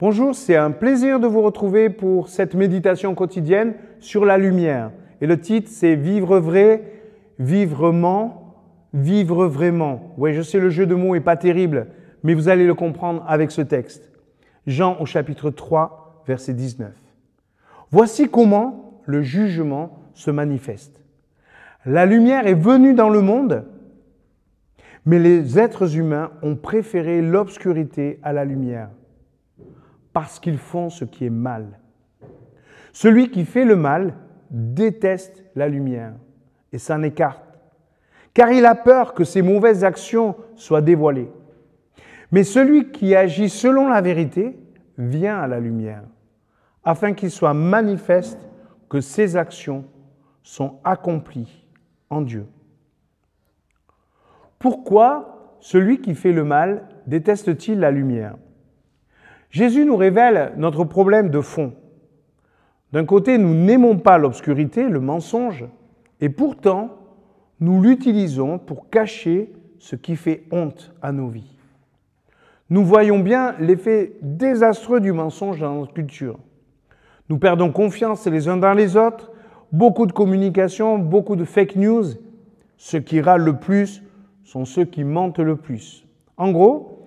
Bonjour, c'est un plaisir de vous retrouver pour cette méditation quotidienne sur la lumière. Et le titre, c'est Vivre vrai, vivrement, vivre vraiment. Oui, je sais, le jeu de mots n'est pas terrible, mais vous allez le comprendre avec ce texte. Jean au chapitre 3, verset 19. Voici comment le jugement se manifeste. La lumière est venue dans le monde, mais les êtres humains ont préféré l'obscurité à la lumière, parce qu'ils font ce qui est mal. Celui qui fait le mal déteste la lumière et s'en écarte, car il a peur que ses mauvaises actions soient dévoilées. Mais celui qui agit selon la vérité vient à la lumière, afin qu'il soit manifeste que ses actions sont accomplies en Dieu. Pourquoi celui qui fait le mal déteste-t-il la lumière? Jésus nous révèle notre problème de fond. D'un côté, nous n'aimons pas l'obscurité, le mensonge, et pourtant, nous l'utilisons pour cacher ce qui fait honte à nos vies. Nous voyons bien l'effet désastreux du mensonge dans notre culture. Nous perdons confiance les uns dans les autres, beaucoup de communication, beaucoup de fake news. Ce qui râle le plus sont ceux qui mentent le plus. En gros,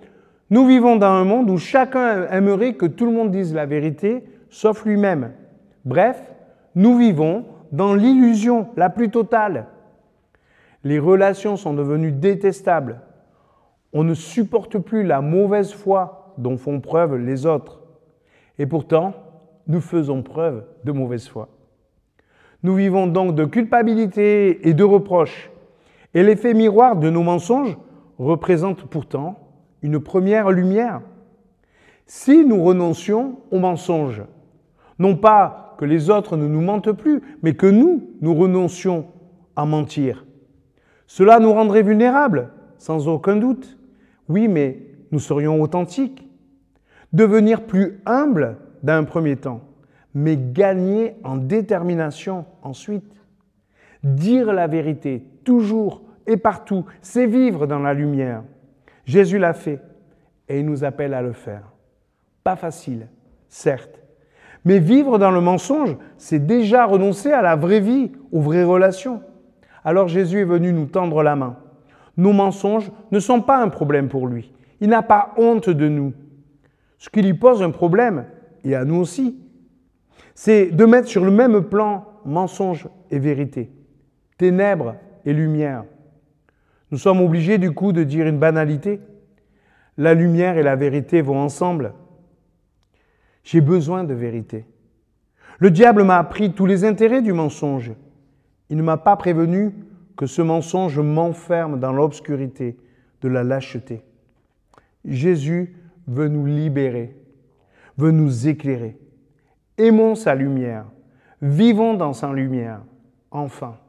nous vivons dans un monde où chacun aimerait que tout le monde dise la vérité, sauf lui-même. Bref, nous vivons dans l'illusion la plus totale. Les relations sont devenues détestables. On ne supporte plus la mauvaise foi dont font preuve les autres. Et pourtant, nous faisons preuve de mauvaise foi. Nous vivons donc de culpabilité et de reproches. Et l'effet miroir de nos mensonges représente pourtant une première lumière. Si nous renoncions aux mensonges, non pas que les autres ne nous mentent plus, mais que nous, nous renoncions à mentir, cela nous rendrait vulnérables, sans aucun doute. Oui, mais nous serions authentiques. Devenir plus humbles d'un premier temps, mais gagner en détermination ensuite. Dire la vérité, toujours et partout, c'est vivre dans la lumière. Jésus l'a fait et il nous appelle à le faire. Pas facile, certes, mais vivre dans le mensonge, c'est déjà renoncer à la vraie vie, aux vraies relations. Alors Jésus est venu nous tendre la main. Nos mensonges ne sont pas un problème pour lui. Il n'a pas honte de nous. Ce qui lui pose un problème, et à nous aussi, c'est de mettre sur le même plan mensonge et vérité, ténèbres et lumière. Nous sommes obligés du coup de dire une banalité. La lumière et la vérité vont ensemble. J'ai besoin de vérité. Le diable m'a appris tous les intérêts du mensonge. Il ne m'a pas prévenu que ce mensonge m'enferme dans l'obscurité de la lâcheté. Jésus veut nous libérer, veut nous éclairer. Aimons sa lumière, vivons dans sa lumière, enfin.